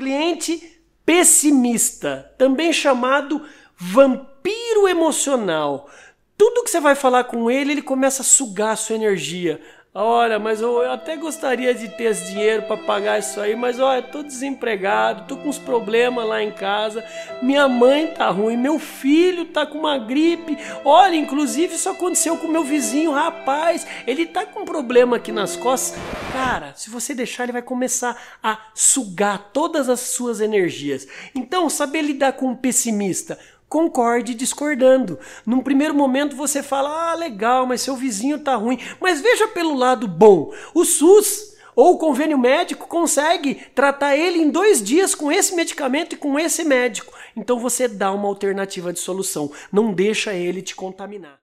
Cliente pessimista, também chamado vampiro emocional. Tudo que você vai falar com ele, ele começa a sugar a sua energia. Olha, mas eu, eu até gostaria de ter esse dinheiro para pagar isso aí, mas olha, tô desempregado, tô com uns problemas lá em casa. Minha mãe tá ruim, meu filho tá com uma gripe. Olha, inclusive isso aconteceu com meu vizinho, rapaz, ele tá com um problema aqui nas costas. Cara, se você deixar, ele vai começar a sugar todas as suas energias. Então, saber lidar com um pessimista concorde discordando. Num primeiro momento você fala: "Ah, legal, mas seu vizinho tá ruim". Mas veja pelo lado bom. O SUS ou o convênio médico consegue tratar ele em dois dias com esse medicamento e com esse médico. Então você dá uma alternativa de solução. Não deixa ele te contaminar.